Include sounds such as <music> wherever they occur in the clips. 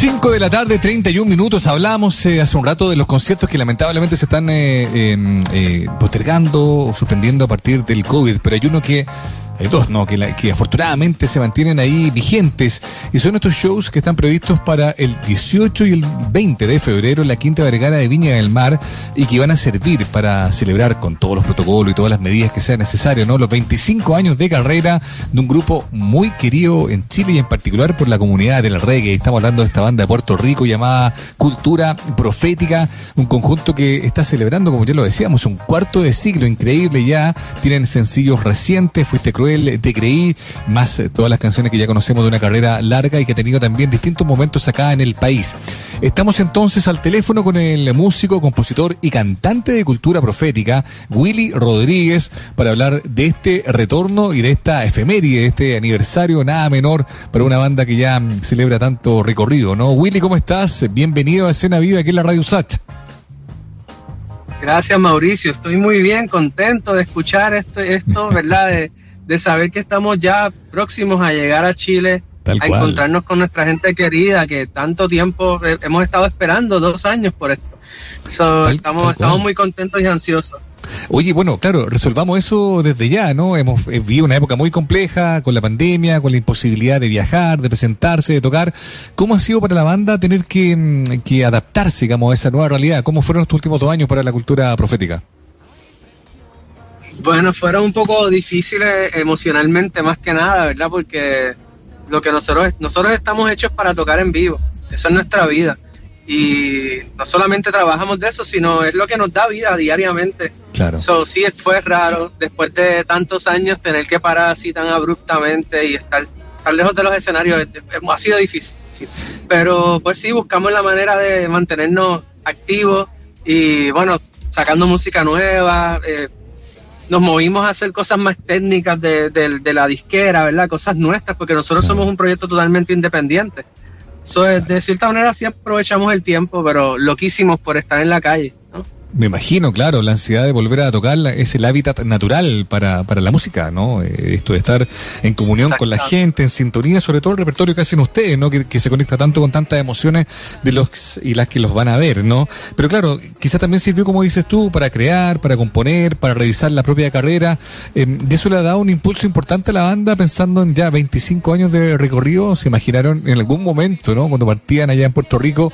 5 de la tarde, 31 minutos. Hablábamos eh, hace un rato de los conciertos que lamentablemente se están eh, em, eh, postergando o suspendiendo a partir del COVID, pero hay uno que hay dos, ¿no? Que, que afortunadamente se mantienen ahí vigentes. Y son estos shows que están previstos para el 18 y el 20 de febrero en la Quinta Vergara de Viña del Mar y que van a servir para celebrar con todos los protocolos y todas las medidas que sean necesarias, ¿no? Los 25 años de carrera de un grupo muy querido en Chile y en particular por la comunidad del reggae. Estamos hablando de esta banda de Puerto Rico llamada Cultura Profética, un conjunto que está celebrando, como ya lo decíamos, un cuarto de siglo increíble ya. Tienen sencillos recientes, Fuiste Cruel te creí, más eh, todas las canciones que ya conocemos de una carrera larga y que ha tenido también distintos momentos acá en el país. Estamos entonces al teléfono con el músico, compositor y cantante de cultura profética, Willy Rodríguez, para hablar de este retorno y de esta efeméride, de este aniversario nada menor para una banda que ya mm, celebra tanto recorrido, ¿no? Willy, ¿cómo estás? Bienvenido a Escena Viva aquí en la Radio Sach. Gracias Mauricio, estoy muy bien, contento de escuchar esto, esto ¿verdad? De saber que estamos ya próximos a llegar a Chile, a encontrarnos con nuestra gente querida que tanto tiempo hemos estado esperando, dos años por esto. estamos, estamos muy contentos y ansiosos. Oye, bueno, claro, resolvamos eso desde ya, ¿no? Hemos eh, vivido una época muy compleja con la pandemia, con la imposibilidad de viajar, de presentarse, de tocar. ¿Cómo ha sido para la banda tener que, mm, que adaptarse, digamos, a esa nueva realidad? ¿Cómo fueron estos últimos dos años para la cultura profética? Bueno, fueron un poco difíciles emocionalmente más que nada, ¿verdad? Porque lo que nosotros, nosotros estamos hechos para tocar en vivo, esa es nuestra vida. Y no solamente trabajamos de eso, sino es lo que nos da vida diariamente. Claro. So, sí, fue raro después de tantos años tener que parar así tan abruptamente y estar, estar lejos de los escenarios. Ha sido difícil. Pero pues sí, buscamos la manera de mantenernos activos y bueno, sacando música nueva, eh, nos movimos a hacer cosas más técnicas de, la disquera, ¿verdad? Cosas nuestras, porque nosotros somos un proyecto totalmente independiente. So, de cierta manera sí aprovechamos el tiempo, pero loquísimos por estar en la calle. Me imagino, claro, la ansiedad de volver a tocar es el hábitat natural para, para la música, ¿no? Eh, esto de estar en comunión con la gente, en sintonía, sobre todo el repertorio que hacen ustedes, ¿no? Que, se conecta tanto con tantas emociones de los y las que los van a ver, ¿no? Pero claro, quizás también sirvió, como dices tú, para crear, para componer, para revisar la propia carrera. Eh, de eso le ha dado un impulso importante a la banda, pensando en ya 25 años de recorrido. ¿Se imaginaron en algún momento, ¿no? Cuando partían allá en Puerto Rico,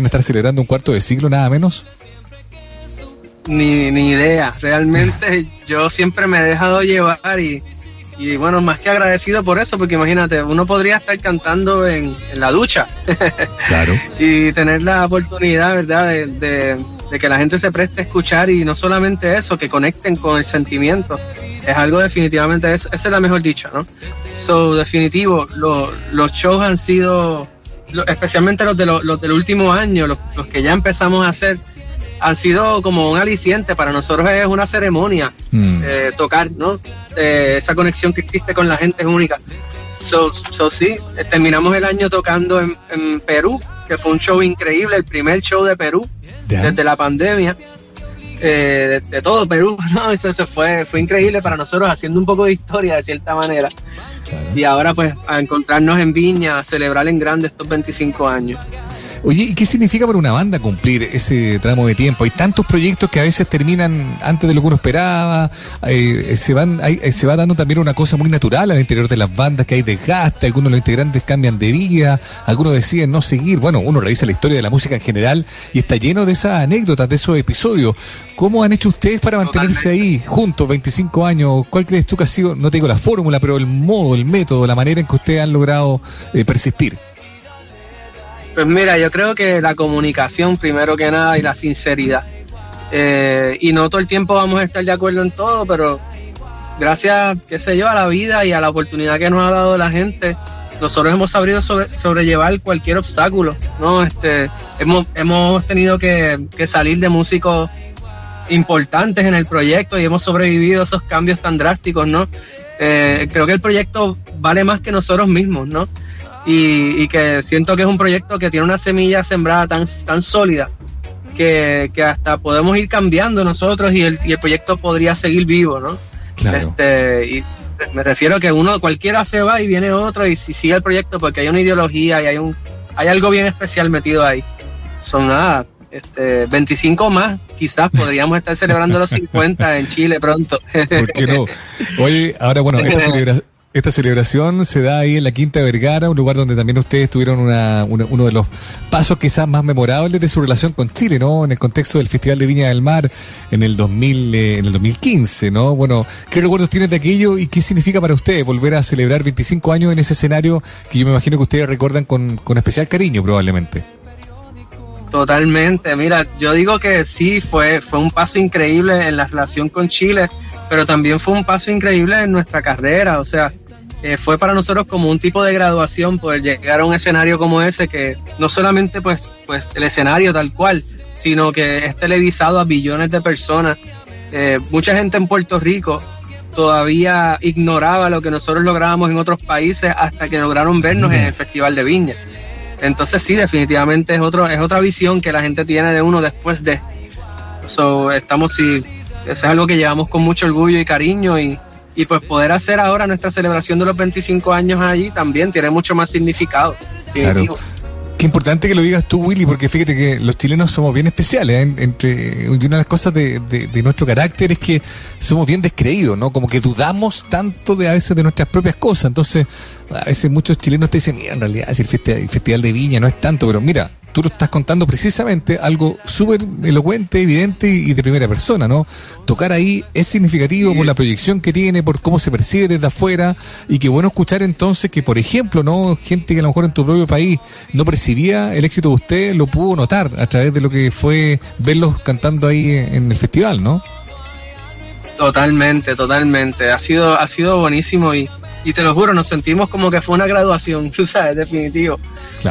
a estar celebrando un cuarto de siglo, nada menos? Ni, ni idea. Realmente yo siempre me he dejado llevar y, y bueno, más que agradecido por eso, porque imagínate, uno podría estar cantando en, la ducha. <laughs> Claro. y tener la oportunidad, ¿verdad?, de, de, que la gente se preste a escuchar y no solamente eso, que conecten con el sentimiento. Es algo definitivamente, esa es la mejor dicha, ¿no? So, definitivo, los shows han sido, especialmente los, de los del último año, los, los que ya empezamos a hacer, han sido como un aliciente. Para nosotros es una ceremonia mm. eh, tocar, ¿no? Eh, esa conexión que existe con la gente es única. So, so sí, eh, terminamos el año tocando en, Perú, que fue un show increíble, el primer show de Perú desde la pandemia. de, todo Perú, <laughs> ¿no? Eso, fue, fue increíble para nosotros, haciendo un poco de historia de cierta manera. Y ahora pues a encontrarnos en Viña, a celebrar en grande estos 25 años. Oye, ¿y qué significa para una banda cumplir ese tramo de tiempo? Hay tantos proyectos que a veces terminan antes de lo que uno esperaba, eh, se, van, eh, se va dando también una cosa muy natural al interior de las bandas, que hay desgaste, algunos de los integrantes cambian de vida, algunos deciden no seguir. Bueno, uno revisa la historia de la música en general y está lleno de esas anécdotas, de esos episodios. ¿Cómo han hecho ustedes para mantenerse ahí juntos 25 años? ¿Cuál crees tú que ha sido, no te digo la fórmula, pero el modo, el método, la manera en que ustedes han logrado eh, persistir? Pues mira, yo creo que la comunicación primero que nada y la sinceridad. Eh, y no todo el tiempo vamos a estar de acuerdo en todo, pero gracias, qué sé yo, a la vida y a la oportunidad que nos ha dado la gente, nosotros hemos sabido sobrellevar cualquier obstáculo, ¿no? Este, hemos, hemos tenido que, salir de músicos importantes en el proyecto y hemos sobrevivido a esos cambios tan drásticos, ¿no? Eh, creo que el proyecto vale más que nosotros mismos, ¿no? Y, que siento que es un proyecto que tiene una semilla sembrada tan, tan sólida que, hasta podemos ir cambiando nosotros y el, y el proyecto podría seguir vivo, ¿no? Este, y me refiero a que uno, cualquiera se va y viene otro y si sigue el proyecto porque hay una ideología y hay un, hay algo bien especial metido ahí. Son nada, este, 25 más, quizás podríamos estar celebrando los <laughs> 50 en Chile pronto. ¿Por qué no? Oye, ahora bueno, <laughs> esta, celebración esta celebración se da ahí en la Quinta Vergara, un lugar donde también ustedes tuvieron una, uno de los pasos quizás más memorables de su relación con Chile, ¿no? En el contexto del Festival de Viña del Mar en el 2000, eh, en el 2015, ¿no? Bueno, ¿qué recuerdos tienen de aquello y qué significa para ustedes volver a celebrar 25 años en ese escenario que yo me imagino que ustedes recuerdan con, con especial cariño probablemente? Totalmente, mira, yo digo que sí, fue, fue un paso increíble en la relación con Chile, pero también fue un paso increíble en nuestra carrera, o sea, eh, fue para nosotros como un tipo de graduación poder llegar a un escenario como ese que no solamente pues, pues el escenario tal cual, sino que es televisado a billones de personas. Eh, mucha gente en Puerto Rico todavía ignoraba lo que nosotros lográbamos en otros países hasta que lograron vernos en el Festival de Viña. Entonces sí, definitivamente es otro, es otra visión que la gente tiene de uno después de. So, estamos sí, es algo que llevamos con mucho orgullo y cariño y, y pues poder hacer ahora nuestra celebración de los 25 años allí también tiene mucho más significado. Claro. Qué importante que lo digas tú, Willy, porque fíjate que los chilenos somos bien especiales. ¿eh? Entre, una de las cosas de, de, nuestro carácter es que somos bien descreídos, ¿no? Como que dudamos tanto de a veces de nuestras propias cosas. Entonces, a veces muchos chilenos te dicen, mira, en realidad el festival de Viña no es tanto, pero mira, tú lo estás contando precisamente algo súper elocuente, evidente y de primera persona, ¿no? Tocar ahí es significativo por la proyección que tiene, por cómo se percibe desde afuera y qué bueno escuchar entonces que, por ejemplo, ¿no? Gente que a lo mejor en tu propio país no percibía el éxito de usted, lo pudo notar a través de lo que fue verlos cantando ahí en el festival, ¿no? Totalmente, totalmente. Ha sido, ha sido buenísimo y, y te lo juro, nos sentimos como que fue una graduación, <laughs> tú sabes, definitivo.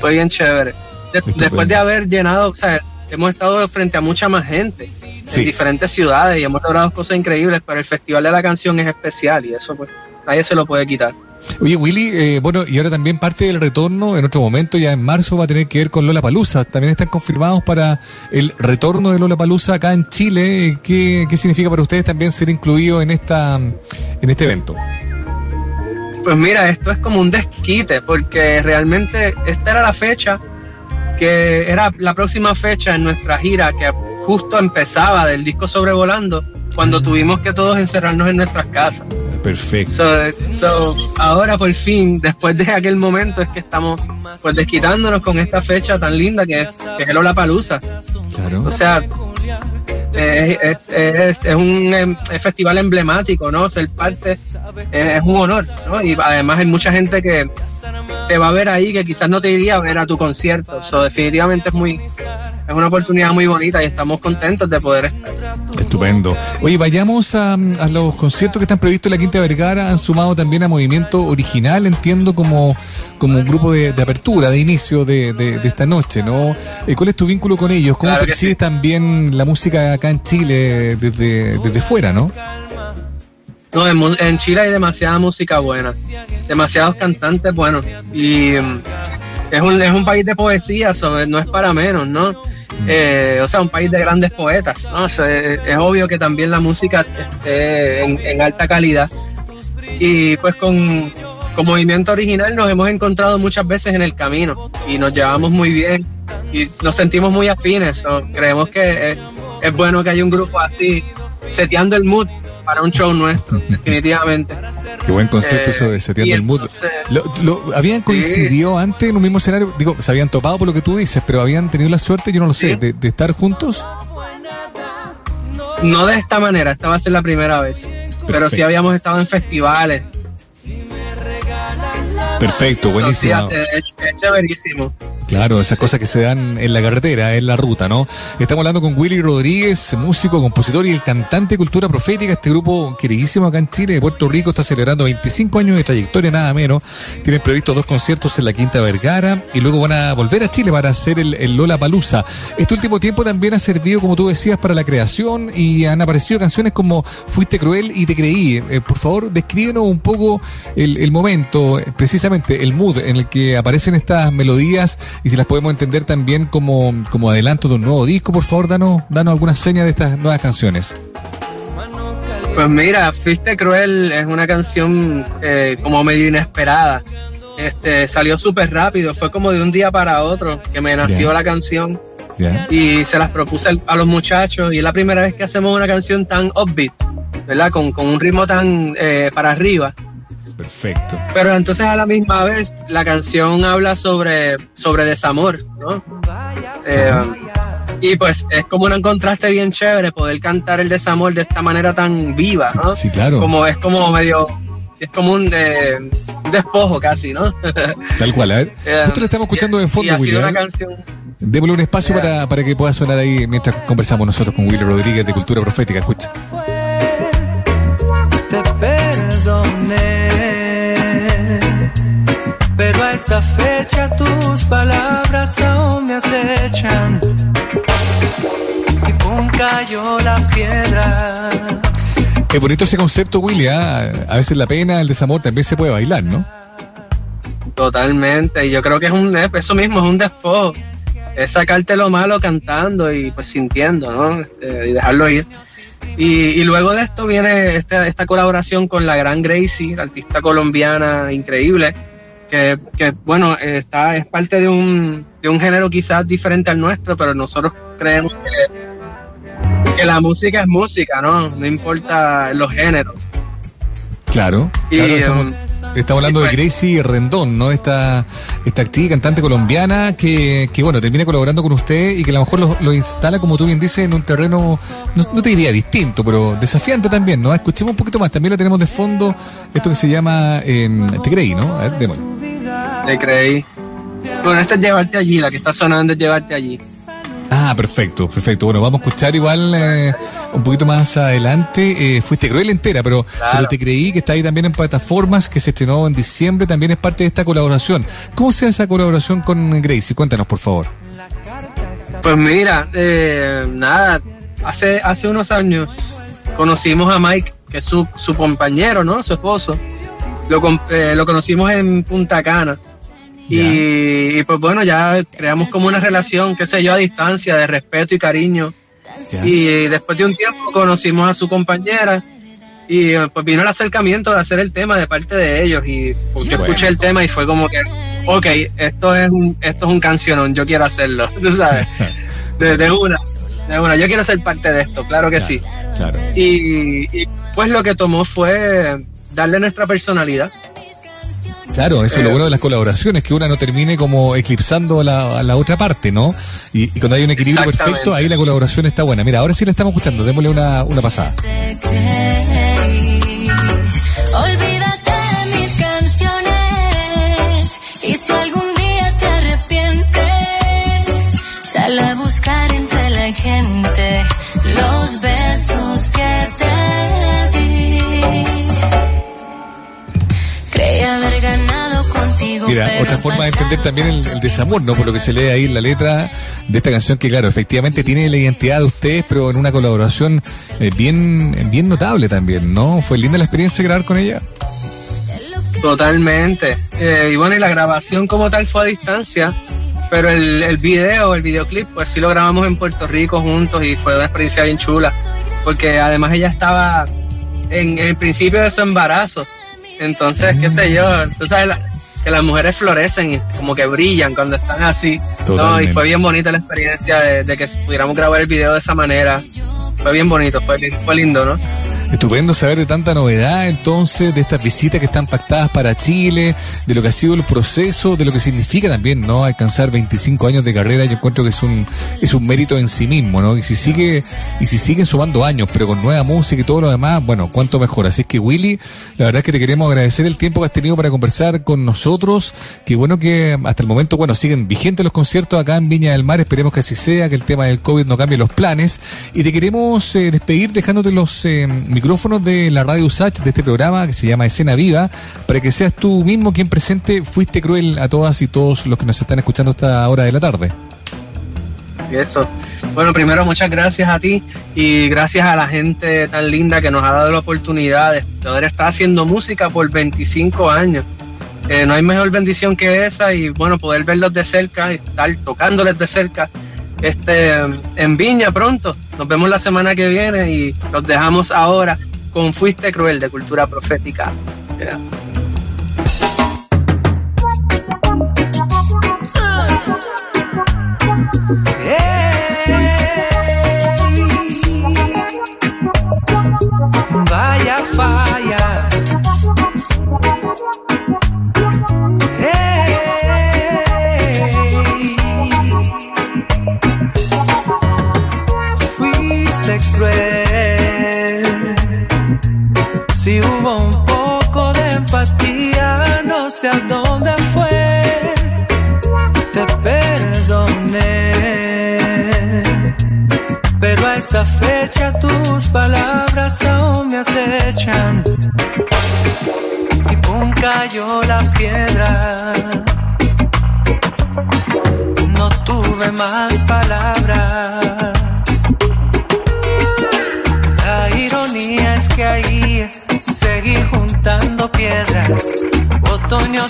Fue bien chévere después de haber llenado, o sea, hemos estado frente a mucha más gente en diferentes ciudades y hemos logrado cosas increíbles, pero el Festival de la Canción es especial y eso pues nadie se lo puede quitar. Oye, Willy, eh, bueno, y ahora también parte del retorno, en otro momento, ya en marzo, va a tener que ver con Lola Palusa. También están confirmados para el retorno de Lola Palusa acá en Chile. ¿Qué, ¿Qué, significa para ustedes también ser incluido en esta en este evento? Pues mira, esto es como un desquite, porque realmente esta era la fecha que era la próxima fecha en nuestra gira que justo empezaba del disco Sobrevolando, cuando tuvimos que todos encerrarnos en nuestras casas. Perfecto. ahora por fin, después de aquel momento, es que estamos pues desquitándonos con esta fecha tan linda que, que es el Palusa. Claro. O sea, es, es, es, un em, festival emblemático, ¿no? Ser parte es, un honor, ¿no? Y además hay mucha gente que te va a ver ahí que quizás no te iría a ver a tu concierto. So, definitivamente es muy es una oportunidad muy bonita y estamos contentos de poder estar. Estupendo. Oye, vayamos a, los conciertos que están previstos en la Quinta Vergara. Han sumado también a Movimiento Original, entiendo, como, como un grupo de, apertura, de inicio de, de, esta noche, ¿no? Eh, ¿Cuál es tu vínculo con ellos? ¿Cómo percibes también la música acá en Chile desde, desde fuera, no? No, en, Chile hay demasiada música buena, demasiados cantantes buenos y mm, es un, es un país de poesía, no es para menos, ¿no? Eh, o sea, un país de grandes poetas, ¿no? es, obvio que también la música esté en, alta calidad y pues con, con Movimiento Original nos hemos encontrado muchas veces en el camino y nos llevamos muy bien y nos sentimos muy afines, creemos que es, es bueno que haya un grupo así seteando el mood para un show nuestro, <laughs> definitivamente. Qué buen concepto eso de seteando el mood. Lo, ¿Habían coincidido antes en un mismo escenario? Digo, se habían topado por lo que tú dices, pero habían tenido la suerte, yo no lo sé, de, estar juntos. No de esta manera, esta va a ser la primera vez. Pero sí habíamos estado en festivales. Perfecto, buenísimo. es chéverísimo. Claro, esas cosas que se dan en la carretera, en la ruta, ¿no? Estamos hablando con Willy Rodríguez, músico, compositor y el cantante de cultura profética. Este grupo queridísimo acá en Chile, de Puerto Rico, está celebrando 25 años de trayectoria, nada menos. Tienen previstos dos conciertos en la Quinta Vergara y luego van a volver a Chile para hacer el, Lola Palusa. Este último tiempo también ha servido, como tú decías, para la creación y han aparecido canciones como Fuiste cruel y te creí. Eh, por favor, descríbenos un poco el, el momento, precisamente el mood en el que aparecen estas melodías y si las podemos entender también como, como adelanto de un nuevo disco, por favor, danos, danos algunas señas de estas nuevas canciones. Pues mira, Fuiste Cruel es una canción eh, como medio inesperada. este, salió súper rápido, fue como de un día para otro que me nació la canción. Y se las propuse a los muchachos y es la primera vez que hacemos una canción tan upbeat, ¿verdad? Con, un ritmo tan eh, para arriba. Perfecto. Pero entonces a la misma vez la canción habla sobre, sobre desamor, ¿no? Eh, y pues es como un contraste bien chévere poder cantar el desamor de esta manera tan viva, ¿no? Sí, claro. Como es como medio es como un, despojo casi, ¿no? <laughs> Tal cual, a ver. Eh, Justo lo estamos escuchando de fondo, William. Una canción... Démosle un espacio para, para, que pueda sonar ahí mientras conversamos nosotros con Willy Rodríguez de Cultura Profética. Escucha. A esta fecha tus palabras aún me acechan. Y pum cayó la piedra es bonito ese concepto, Willy. ¿ah? A veces la pena, el desamor también se puede bailar, ¿no? Totalmente. Y yo creo que es un eso mismo, es un despojo. Es sacarte lo malo cantando y pues sintiendo, ¿no? Este, y dejarlo ir. Y, luego de esto viene esta, esta colaboración con la gran Gracie, la artista colombiana increíble, que, que, bueno, está, es parte de un, de un género quizás diferente al nuestro, pero nosotros creemos que que la música es música, ¿no? No importa los géneros. Claro, claro, estamos, um, hablando de Gracie Rendón, ¿no? Esta, esta actriz, cantante colombiana que, que, bueno, termina colaborando con usted y que a lo mejor lo, instala, como tú bien dices, en un terreno, no, te diría distinto, pero desafiante también, ¿no? Escuchemos un poquito más, también la tenemos de fondo, esto que se llama eh, Te creí, ¿no? A ver, démosle. Te creí. Bueno, esta es Llevarte Allí, la que está sonando es Llevarte Allí. Ah, perfecto, perfecto. Bueno, vamos a escuchar igual eh, un poquito más adelante. Eh, fuiste cruel entera, pero, pero te creí que está ahí también en plataformas, que se estrenó en diciembre, también es parte de esta colaboración. ¿Cómo se hace esa colaboración con Gracie? Cuéntanos, por favor. Pues mira, eh, nada, hace, hace unos años conocimos a Mike, que es su, su compañero, ¿no? Su esposo. Lo, lo conocimos en Punta Cana y, pues bueno, ya creamos como una relación, qué sé yo, a distancia, de respeto y cariño. Y después de un tiempo conocimos a su compañera y pues vino el acercamiento de hacer el tema de parte de ellos y pues, yo escuché el tema y fue como que, ok, esto es un, esto es un cancionón, yo quiero hacerlo, <laughs> tú sabes, <laughs> de, una, de una, yo quiero ser parte de esto, claro que sí. Y, y pues lo que tomó fue darle nuestra personalidad Claro, eso es lo eh, bueno de las colaboraciones, que una no termine como eclipsando a la, otra parte, ¿no? Y, cuando hay un equilibrio perfecto, ahí la colaboración está buena. Mira, ahora sí la estamos escuchando, démosle una, una pasada. Olvídate de mis canciones y si algún día te arrepientes, sal a buscar entre la gente los Mira, otra forma de entender también el, desamor, ¿no? Por lo que se lee ahí en la letra de esta canción, que claro, efectivamente tiene la identidad de ustedes, pero en una colaboración eh, bien, bien notable también, ¿no? ¿Fue linda la experiencia de grabar con ella? Totalmente. Eh, y bueno, y la grabación como tal fue a distancia, pero el, el video, el videoclip, pues sí lo grabamos en Puerto Rico juntos y fue una experiencia bien chula, porque además ella estaba en el principio de su embarazo entonces, qué sé yo, tú sabes que las mujeres florecen y como que brillan cuando están así. No, y fue bien bonita la experiencia de, que pudiéramos grabar el video de esa manera. Fue bien bonito, fue, fue lindo, ¿no? Estupendo saber de tanta novedad, entonces, de estas visitas que están pactadas para Chile, de lo que ha sido el proceso, de lo que significa también, ¿no? Alcanzar 25 años de carrera, yo encuentro que es un, es un mérito en sí mismo, ¿no? Y si sigue, y si siguen sumando años, pero con nueva música y todo lo demás, bueno, cuánto mejor. Así que Willy, la verdad es que te queremos agradecer el tiempo que has tenido para conversar con nosotros. Qué bueno que hasta el momento, bueno, siguen vigentes los conciertos acá en Viña del Mar, esperemos que así sea, que el tema del COVID no cambie los planes. Y te queremos eh, despedir dejándote los eh, micrófonos de la radio USACH, de este programa que se llama Escena Viva, para que seas tú mismo quien presente Fuiste Cruel a todas y todos los que nos están escuchando esta hora de la tarde. Eso. Bueno, primero muchas gracias a ti y gracias a la gente tan linda que nos ha dado la oportunidad de poder estar haciendo música por 25 años. Eh, no hay mejor bendición que esa y bueno, poder verlos de cerca y estar tocándoles de cerca este, en Viña pronto. Nos vemos la semana que viene y los dejamos ahora con Fuiste Cruel de Cultura Profética. Sé a dónde fue, te perdoné. Pero a esta fecha tus palabras aún me acechan. Y pum cayó la piedra.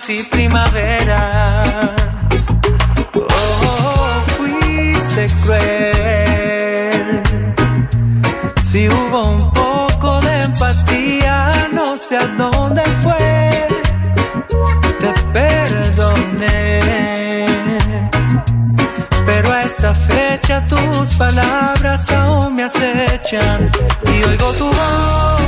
Otoños y primaveras. Oh, fuiste cruel. Si hubo un poco de empatía, no sé a dónde fue. Te perdoné. Pero a esta fecha tus palabras aún me acechan y oigo tu voz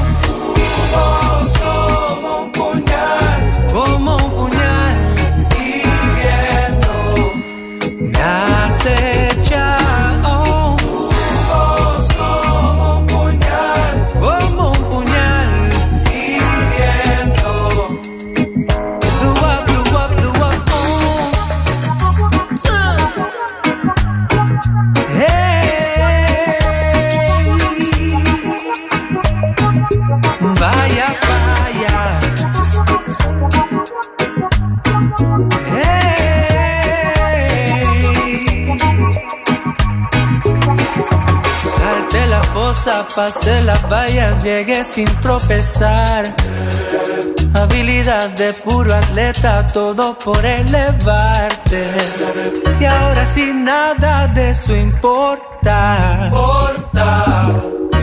fosa, pasé las vallas, llegué sin tropezar. Habilidad de puro atleta, todo por elevarte. Y ahora sin nada de eso importa.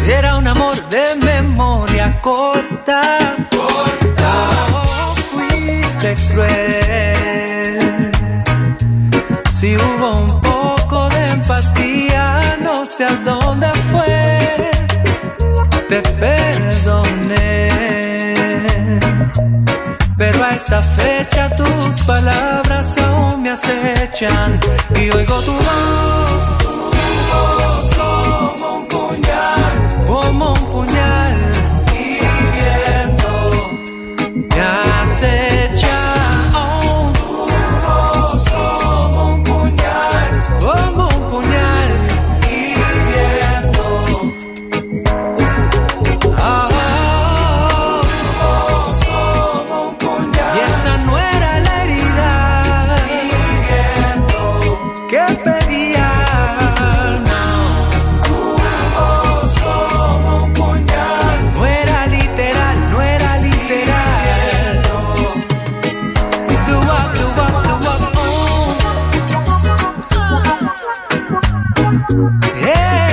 Era un amor de memoria corta. Corta. Oh, fuiste cruel. Si hubo un poco de empatía, no sé a esta fecha tus palabras aún me acechan y oigo tu voz Hey.